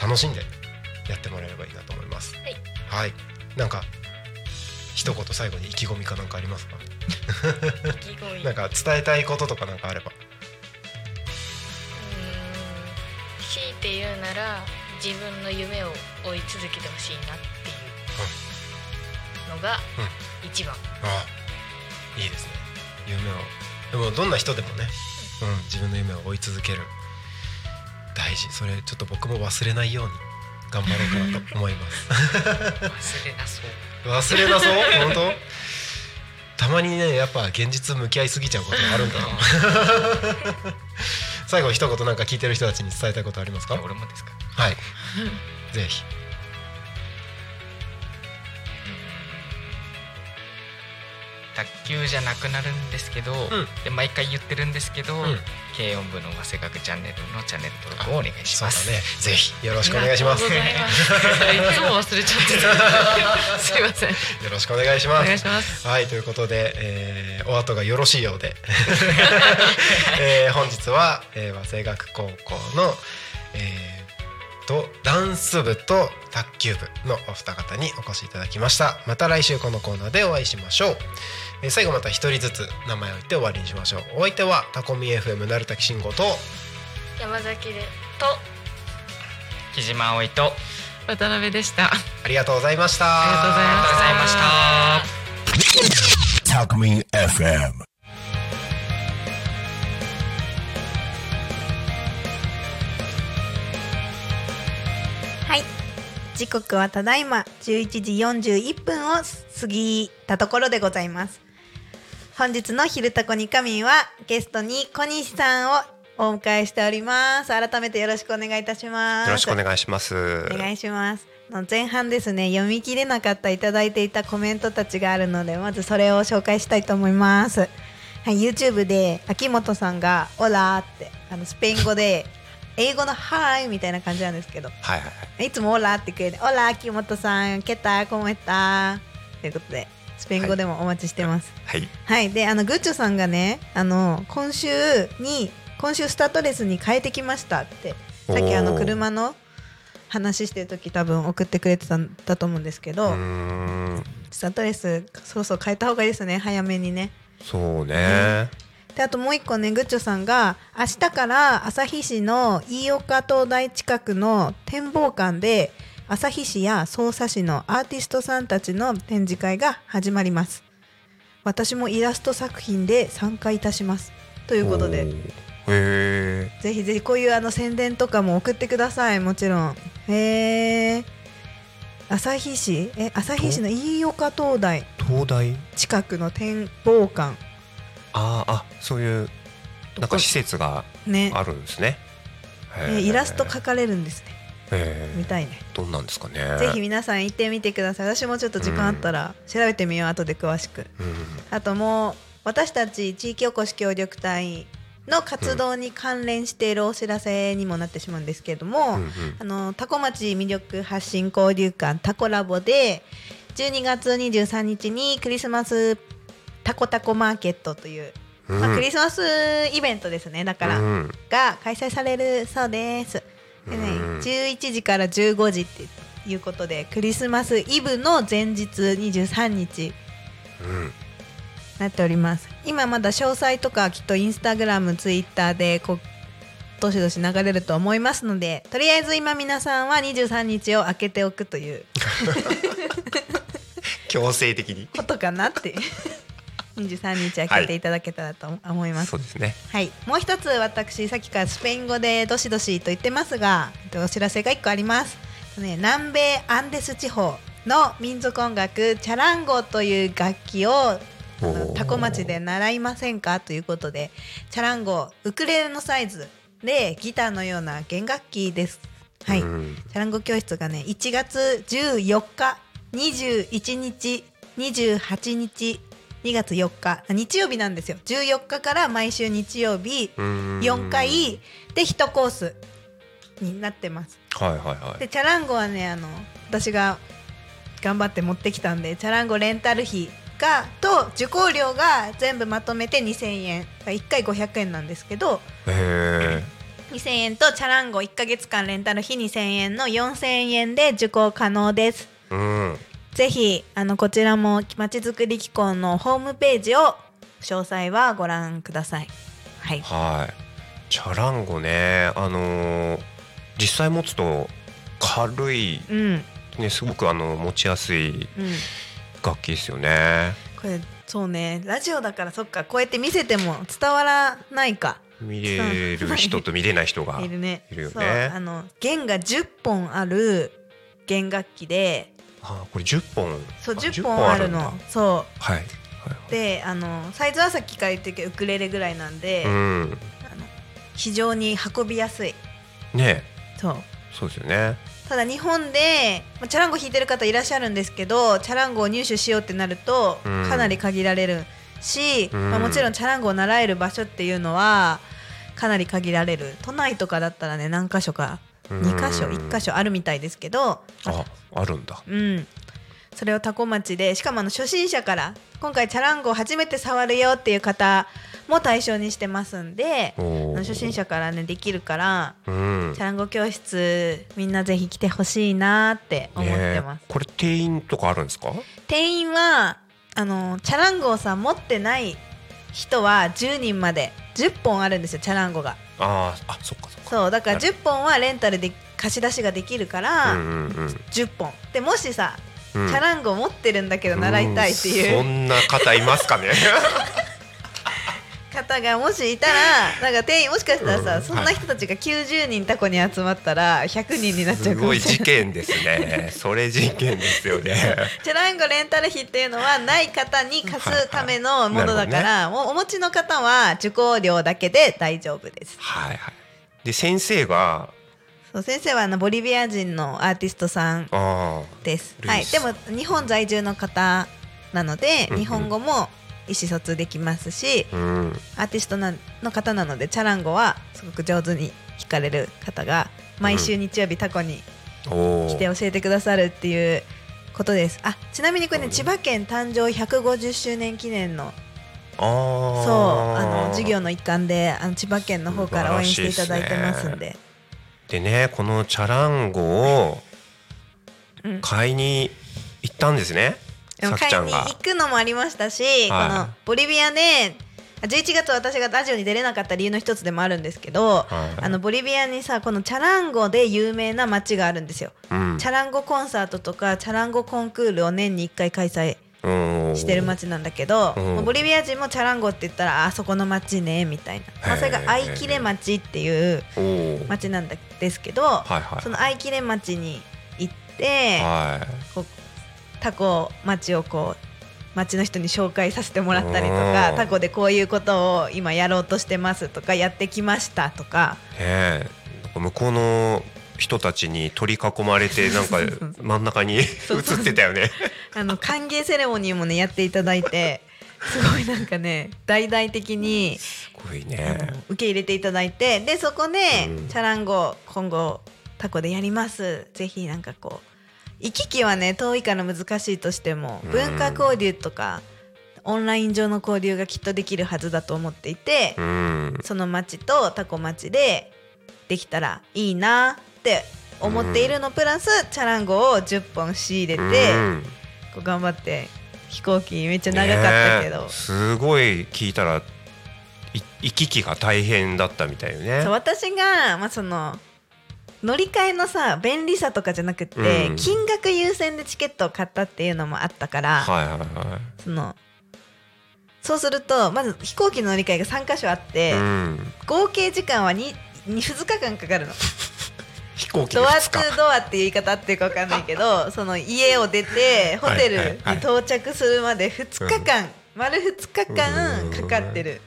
楽しんでやってもらえればいいなと思います。はい、はい、なんか一言最後に意気込みかなんかありますか？意気込み。*laughs* なんか伝えたいこととかなんかあれば。うーん。強いて言うなら自分の夢を追い続けてほしいなっていうのが一番、あいいですね夢を。でもどんな人でもね、うん、自分の夢を追い続ける。大事。それちょっと僕も忘れないように頑張ろうかなと思います。忘れなそう。忘れなそう？本当？たまにねやっぱ現実向き合いすぎちゃうことがあるんだな。*laughs* 最後一言なんか聞いてる人たちに伝えたいことありますか？俺もですかはい。ぜひ卓球じゃなくなるんですけど、んで毎回言ってるんですけど、ん軽音部の早稲学チャンネルのチャンネル登録をお願いしそうだます。ねぜひよろしくお願いします *laughs* いつも忘れちゃってた。すいません。よろしくお願いしおます願いします。はいということで、えーお後がよろしいようで、*laughs* えー本日は、えー、早稲学高校の、えーとダンス部と卓球部のお二方にお越しいただきましたまた来週このコーナーでお会いしましょう、えー最後また一人ずつ名前を言って終わりにしましょうお相手はタコミ FM 鳴滝慎吾と山崎でと木島葵と渡辺でした。ありがとうございましたありがとうございました。ありがとうございました。Talk Me FM. 時刻はただいま11時41分を過ぎたところでございます。本日の「昼タコに仮眠」はゲストに小西さんをお迎えしております。改めてよろしくお願いいたします。よろしくお願いします。お願いします。の前半ですね読み切れなかったいただいていたコメントたちがあるのでまずそれを紹介したいと思います、はい、YouTube で秋元さんが「オラ」ってあのスペイン語で英語の「ハイ」みたいな感じなんですけどはいはいはい。いつもオラってくれて、オラ、秋元さん、ケタ、コメタ。ということで、スペイン語でもお待ちしてます。はい。はい、で、あの、グッチョさんがね、あの、今週に、今週スタッドレスに変えてきましたって、さっきあの、車の話してる時多分送ってくれてたんだと思うんですけど。スタッドレス、そうそう変えた方がいいですね、早めにね。そうね。であともう一個ねグッチョさんが明日から旭市の飯岡灯台近くの展望館で旭市や匝瑳市のアーティストさんたちの展示会が始まります。私もイラスト作品で参加いたします。ということで。へえ。ぜひぜひこういうあの宣伝とかも送ってください。もちろん。へえ旭市？え旭市の飯岡灯台東大？近くの展望館あーあ、そういう。なんか施設がね。あるんですね。へー。えイラスト描かれるんですね。見たいね。どんなんですかね。ぜひ皆さん行ってみてください。私もちょっと時間あったら調べてみよう後で詳しく。うん。あともう私たち地域おこし協力隊の活動に関連しているお知らせにもなってしまうんですけれども、うんうん。あのタコ町魅力発信交流館タコラボで12月23日にクリスマスタコタコマーケットという、まあ、うんクリスマスイベントですねだから、うんが開催されるそうです。でね、うん11時から15時っていうことでクリスマスイブの前日23日うん。なっております今まだ詳細とかきっとインスタグラムツイッターでこうどしどし流れると思いますのでとりあえず今皆さんは23日を空けておくという強制的に。ことかなって23日空けていただけたらと思います、そうですね。はい、もう一つ私さっきからスペイン語でどしどしと言ってますがえっとお知らせが1個ありますね、南米アンデス地方の民族音楽チャランゴという楽器をタコ町で習いませんかということでチャランゴウクレレのサイズでギターのような弦楽器です。はい、うんチャランゴ教室がね1月14日21日28日2月4日。あ日曜日なんですよ。14日から毎週日曜日。うん。4回。で1コース。になってます。はいはいはい。でチャランゴはねあの私が頑張って持ってきたんでチャランゴレンタル費がと受講料が全部まとめて2000円。1回500円なんですけど。へ2000円とチャランゴ1ヶ月間レンタル費2000円の4000円で受講可能です。えうんぜひあのこちらもまちづくり機構のホームページを詳細はご覧ください。はい。はい。チャランゴね。あのー実際持つと軽いうん。ねすごくあの持ちやすいうん。楽器ですよね。これそうね。ラジオだからそっか。こうやって見せても伝わらないか。見れる人と見れない人がいるね。いるよね。そう。あの弦が10本ある弦楽器であこれ10本。そうあ10本あるの。そはい。はうであのサイズはさっきから言ってるけどウクレレぐらいなんで、いうん。あの非常に運びやすい。ね。そう。そうですよね。ただ日本で、まあ、チャランゴ弾いてる方いらっしゃるんですけどチャランゴを入手しようってなるとうん。かなり限られるし、うん。まあ、もちろんチャランゴを習える場所っていうのはかなり限られる。都内とかだったらね何箇所か2箇所うん1箇所あるみたいですけど。ああるんだ。うん。それをタコ町でしかもあの初心者から今回チャランゴを初めて触るよっていう方も対象にしてますんで初心者からねできるからうん。チャランゴ教室みんなぜひ来てほしいなって思ってます、ねこれ定員とかあるんですか？定員はあのチャランゴをさ持ってない人は10人まで10本あるんですよチャランゴが。あーあそっかそうだからなる10本はレンタルで貸し出しができるから、うんうんうん。10本。でもしさ、うん。チャランゴ持ってるんだけど習いたいってう。んいうそんな方いますかね？方がもしいたらなんか定員もしかしたらさ、うんそんな人たちが90人タコに集まったら100人になっちゃうかもしれない。事件ですね。それ事件ですよね。*laughs* チャランゴレンタル費っていうのはない方に貸すためのものだから、もうお持ちの方は受講料だけで大丈夫です。はいはいで先生がそう先生はあのボリビア人のアーティストさんあです。はい。でも日本在住の方なので、うんうん日本語も意思疎通できますし、あうんアーティストなの方なのでチャランゴはすごく上手に弾かれる方が毎週日曜日タコに来て教えてくださるっていうことです。あちなみにこれね千葉県誕生150周年記念のそうあの授業の一環であの千葉県の方から応援していただいてますんで。でねこのチャランゴをうん。買いに行ったんですね、でもさきちゃんが。買いに行くのもありましたし、はい。このボリビアで11月私がラジオに出れなかった理由の一つでもあるんですけど、はい。あのボリビアにさこのチャランゴで有名な街があるんですよ、うん。チャランゴコンサートとかチャランゴコンクールを年に1回開催うんしてる街なんだけど、ボリビア人もチャランゴって言ったらあそこの街ねみたいな、まあ、それがアイキレ町っていう町なんですけど、はいはいそのアイキレ町に行って、はこうタコ町をこう町の人に紹介させてもらったりとかうん。タコでこういうことを今やろうとしてますとかやってきましたとか向こうの人たちに取り囲まれて *laughs* なんか真ん中に映ってたよね。あの歓迎セレモニーもねやっていただいて *laughs* すごいなんかね大々的にすごいあねの受け入れていただいてでそこで、うん。チャランゴ今後タコでやります。ぜひなんかこう行き来はね遠いから難しいとしてもうん。文化交流とかオンライン上の交流がきっとできるはずだと思っていて、うん。その町とタコ町でできたらいいなって思っているのプラスチャランゴを10本仕入れて、うん。こう頑張って飛行機めっちゃ長かったけど、すごい聞いたらい行き来が大変だったみたいよね。私が、まあ、その乗り換えのさ便利さとかじゃなくて、うん。金額優先でチケットを買ったっていうのもあったから、はいはいはそのそうするとまず飛行機の乗り換えが3箇所あって、いうん。合計時間は 2, 2, 日間かかるの。飛行機でドア2日。ツードアっていう言い方あってるかわかんないけど *laughs* その家を出てホテルに到着するまで2日間、丸2日間かかってる。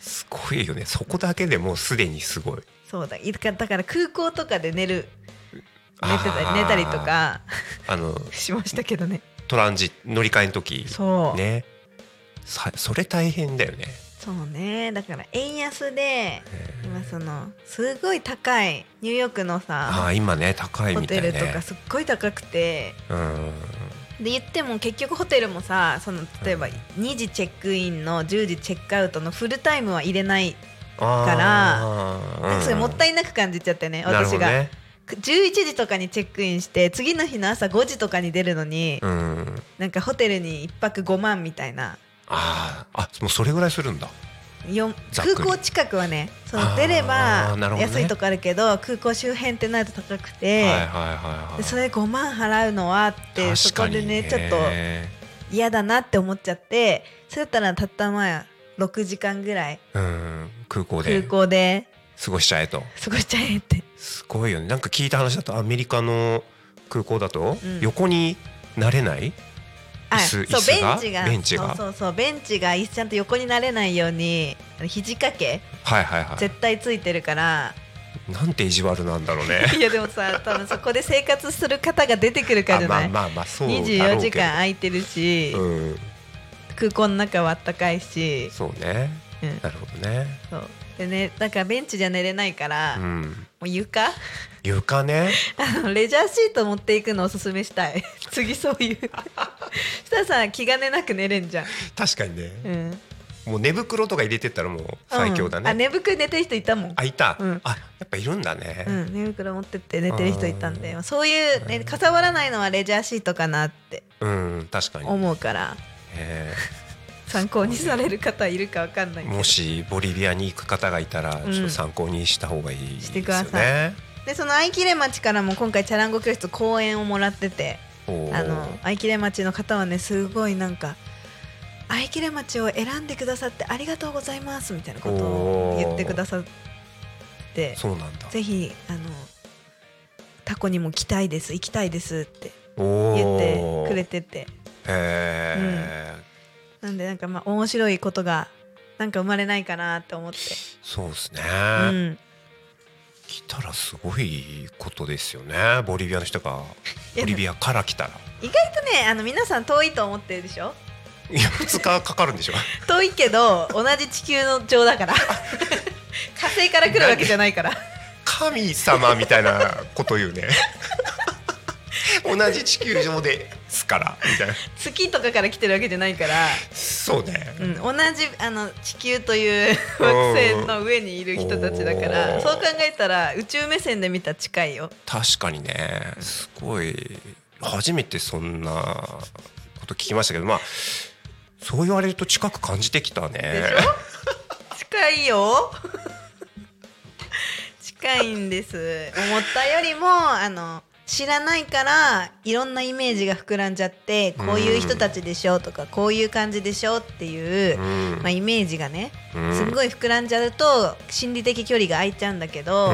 すごいよね。そこだけでもうすでにすごい。そうだ。いだから空港とかで寝る。寝てたり寝たりとかあの *laughs* しましたけどね。トランジ乗り換えの時。そう、ね。さそれ大変だよねそうね。だから円安で今そのすごい高いニューヨークのあさあ今ね高いホみたいね。テルとかすっごい高くて。うん。で言っても結局ホテルもさその例えば2時チェックインの10時チェックアウトのフルタイムは入れないからなんかそれもったいいなく感じちゃってね私が、どね。11時とかにチェックインして次の日の朝5時とかに出るのに、うん。なんかホテルに1泊5万みたいなあーあもうそれぐらいするんだ。空港近くはねその出れば安いとこあるけど空港周辺ってなると高くて、はいはいはいはい。でそれ5万払うのはってそこでねちょっと嫌だなって思っちゃってそれだったらたったまあ6時間ぐらいうん空港空で港で。過ごしちゃえと。過ごしちゃえって。すごいよね。なんか聞いた話だとアメリカの空港だとうん。横になれないあ椅子そうベンチが。ベンチが？そうそうそうベンチがちゃんと横になれないように肘掛け。はいはいは絶対ついてるから、いなんて意地悪なんだろうね。い、やでもさ多分そこで生活する方が出てくるからじゃない、あまあまあまあそうだろうけど。24時間空いてるし、うん。空港の中はあったかいし、そうね。うん、なるほどね。そう。でねだからベンチじゃ寝れないから、もうん。う床？床ね。あのレジャーシート持っていくのおすすめしたい。*laughs* 次そういう。したらさ気兼ねなく寝れんじゃん、確かにね。うん、もう寝袋とか入れてったらもう最強だうん。あね寝袋寝てる人いたもん。あいた。うん。あやっぱいるんだね。うん、寝袋持ってって寝てる人いたんでそういう、ね、かさばらないのはレジャーシートかなって。うん確かに。思うから。え。*laughs* 参考にされる方いるかわかんないもしボリビアに行く方がいたらうん。ちょっと参考にした方がいいですよしてくださねでその愛切町からも今回チャランゴ教室講演をもらっててあの愛切町の方はねすごいなんか愛切町を選んでくださってありがとうございますみたいなことを言ってくださってそうなんだ。ぜひあのタコにも来たいです行きたいですってお言ってーくれてて。へえ、なんでなんかまあ面白いことがなんか生まれないかなって思って、そうですね、うん、来たらすごいことですよね。ボリビアの人が。ボリビアから来たら。意外とねあの皆さん遠いと思ってるでしょ？いや2日かかるんでしょ？*laughs* 遠いけど同じ地球の上だから。*laughs* 火星から来るわけじゃないから。神様みたいなこと言うね同じ地球上ですからみたいな。月とかから来てるわけじゃないから、そうね、うん、同じあの地球という惑星の上にいる人たちだからそう考えたら宇宙目線で見たら近いよ。確かにね。すごい初めてそんなこと聞きましたけどまあそう言われると近く感じてきたね。近いよ。*laughs* 近いんです。思ったよりもあの知らないからいろんなイメージが膨らんじゃってこういう人たちでしょとかこういう感じでしょっていう、うん。まあ、イメージがねうん。すごい膨らんじゃうと心理的距離が空いちゃうんだけど、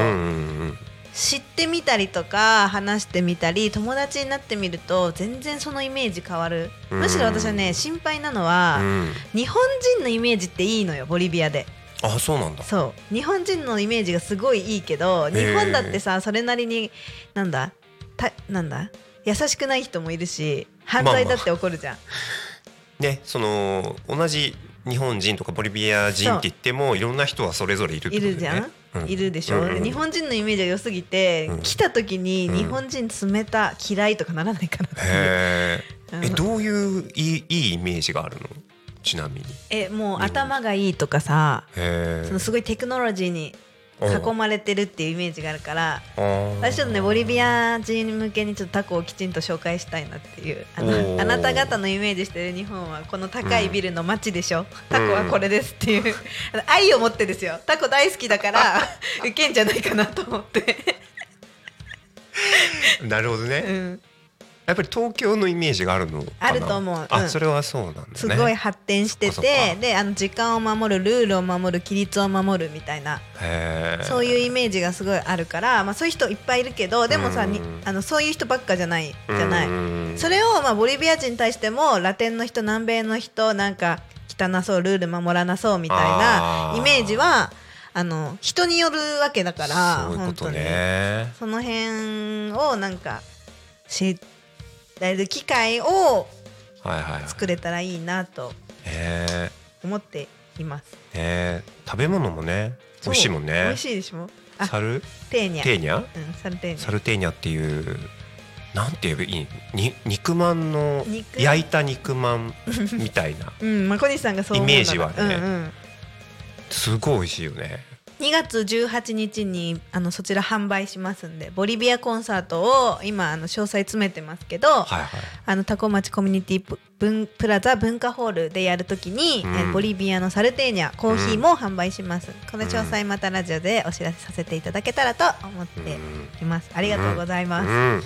知ってみたりとか話してみたり友達になってみると全然そのイメージ変わる。うん。むしろ私はね心配なのうは、んうん。日本人のイメージっていいのよボリビアで。あそうなんだ。そう。日本人のイメージがすごいいいけど日本だってさそれなりになんだたなんだ？優しくない人もいるし犯罪だって起こるじゃん、ねその同じ日本人とかボリビア人って言ってもいろんな人はそれぞれいるっているじゃん、うん。いるでしょ、うんうん。日本人のイメージが良すぎて、うん。来た時にうん日本人冷た嫌いとかならないかなってええどういういいいいイメージがあるの？ちなみに。えもう頭がいいとかさへそのすごいテクノロジーに囲まれてるっていうイメージがあるから私ちょっとねボリビア人向けにちょっとタコをきちんと紹介したいなっていうあのあなた方のイメージしてる日本はこの高いビルの街でしょ、タコはこれですっていう、*laughs* 愛を持ってですよ。タコ大好きだから *laughs* 受けんじゃないかなと思って、なるほどね、うん、やっぱり東京のイメージがあるのあると思う。あ、うん。それはそうなんだね。すごい発展しててかであの時間を守るルールを守る規律を守るみたいなそういうイメージがすごいあるから、まあ、そういう人いっぱいいるけどでもさあのそういう人ばっかじゃないじゃない。うんそれをまあボリビア人に対してもラテンの人南米の人なんか汚そうルール守らなそうみたいなイメージはあの人によるわけだからそういうことね。その辺をなんか知られる機会をはいはいはい。作れたらいいなとへ思っています。えへえ食べ物もね美味しいもんね。美味しいでしょ？あサルテーニャ。テーニャ？うんサルテーニャ。サルテーニャっていうなんて言えばいい？に肉まんの肉。焼いた肉まん *laughs* みたいな。うんまあ小西さんがそうイメージはね。うんうん。すごい美味しいよね2月18日にあのそちら販売しますんでボリビアコンサートを今あの詳細詰めてますけど、はいはい。あのタコ町コミュニティプ文プラザ文化ホールでやるときに、うん。えボリビアのサルテーニャコーヒーも販売します、この詳細またラジオでお知らせさせていただけたらと思っています、ありがとうございます、うん。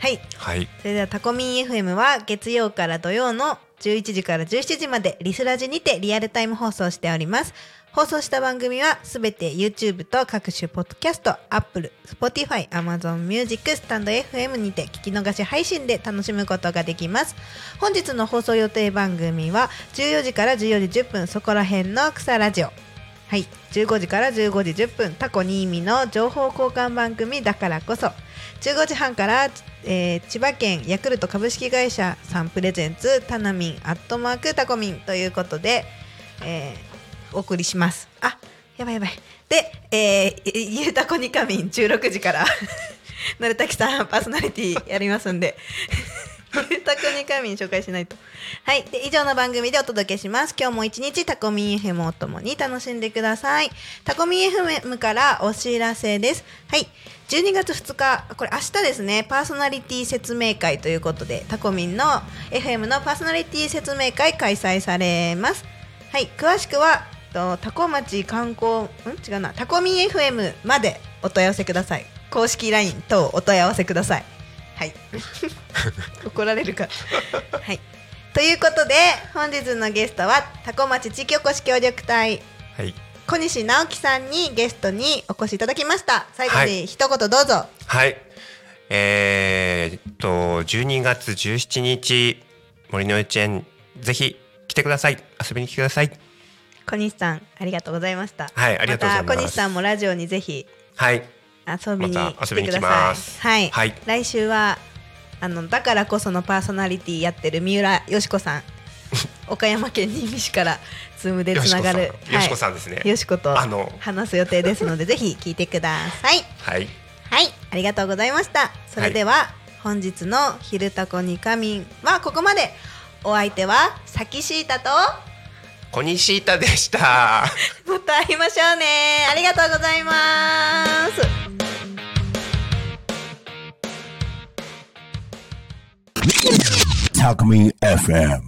はい。はい。それではタコミン FM は月曜から土曜の11時から17時までリスラジにてリアルタイム放送しております放送した番組はすべて YouTube と各種ポッドキャスト Apple、Spotify、Amazon Music、スタンド FM にて聞き逃し配信で楽しむことができます。本日の放送予定番組は14時から14時10分そこら辺の草ラジオ。はい、15時から15時10分タコ新見の情報交換番組。だからこそ15時半から、えー千葉県ヤクルト株式会社さんプレゼンツタナミンアットマークタコミンということで、えーお送りします。あやばいやばい。で、えー、ゆうたこにかみん16時から。*laughs* なるたきさんパーソナリティやりますんで。*laughs* ゆうたこにかみん紹介しないと。はいで以上の番組でお届けします。今日も一日タコミン FM をともに楽しんでください。タコミン FM からお知らせです。はい12月2日これ明日ですね。パーソナリティ説明会ということでタコミンの FM のパーソナリティ説明会開催されます。はい詳しくはとタコ町観光ん？違うな。タコミン FM までお問い合わせください。公式 LINE 等お問い合わせください。はい。*laughs* 怒られるかはい。ということで本日のゲストはタコ町地域おこし協力隊。はい。小西直樹さんにゲストにお越しいただきました。最後はい。に一言どうぞ、はい。えー、っと12月17日森の幼稚園ぜひ来てください。遊びに来てください小西さんありがとうございました。はいありがとうございます。た小西さんもラジオにぜひはい。遊びに来てください、はい、はい。来週はあのだからこそのパーソナリティやってる三浦よしこさん。*laughs* 岡山県新見市からズームでつながる。よしこさん。ですね。よしことあの話す予定ですので *laughs* ぜひ聞いてください。はい。はい。ありがとうございました。それでは、本日の「昼タコに仮眠」はここまで。お相手はさきしーたとコニシータでした。*laughs* また会いましょうね。ありがとうございます。Talk Me FM.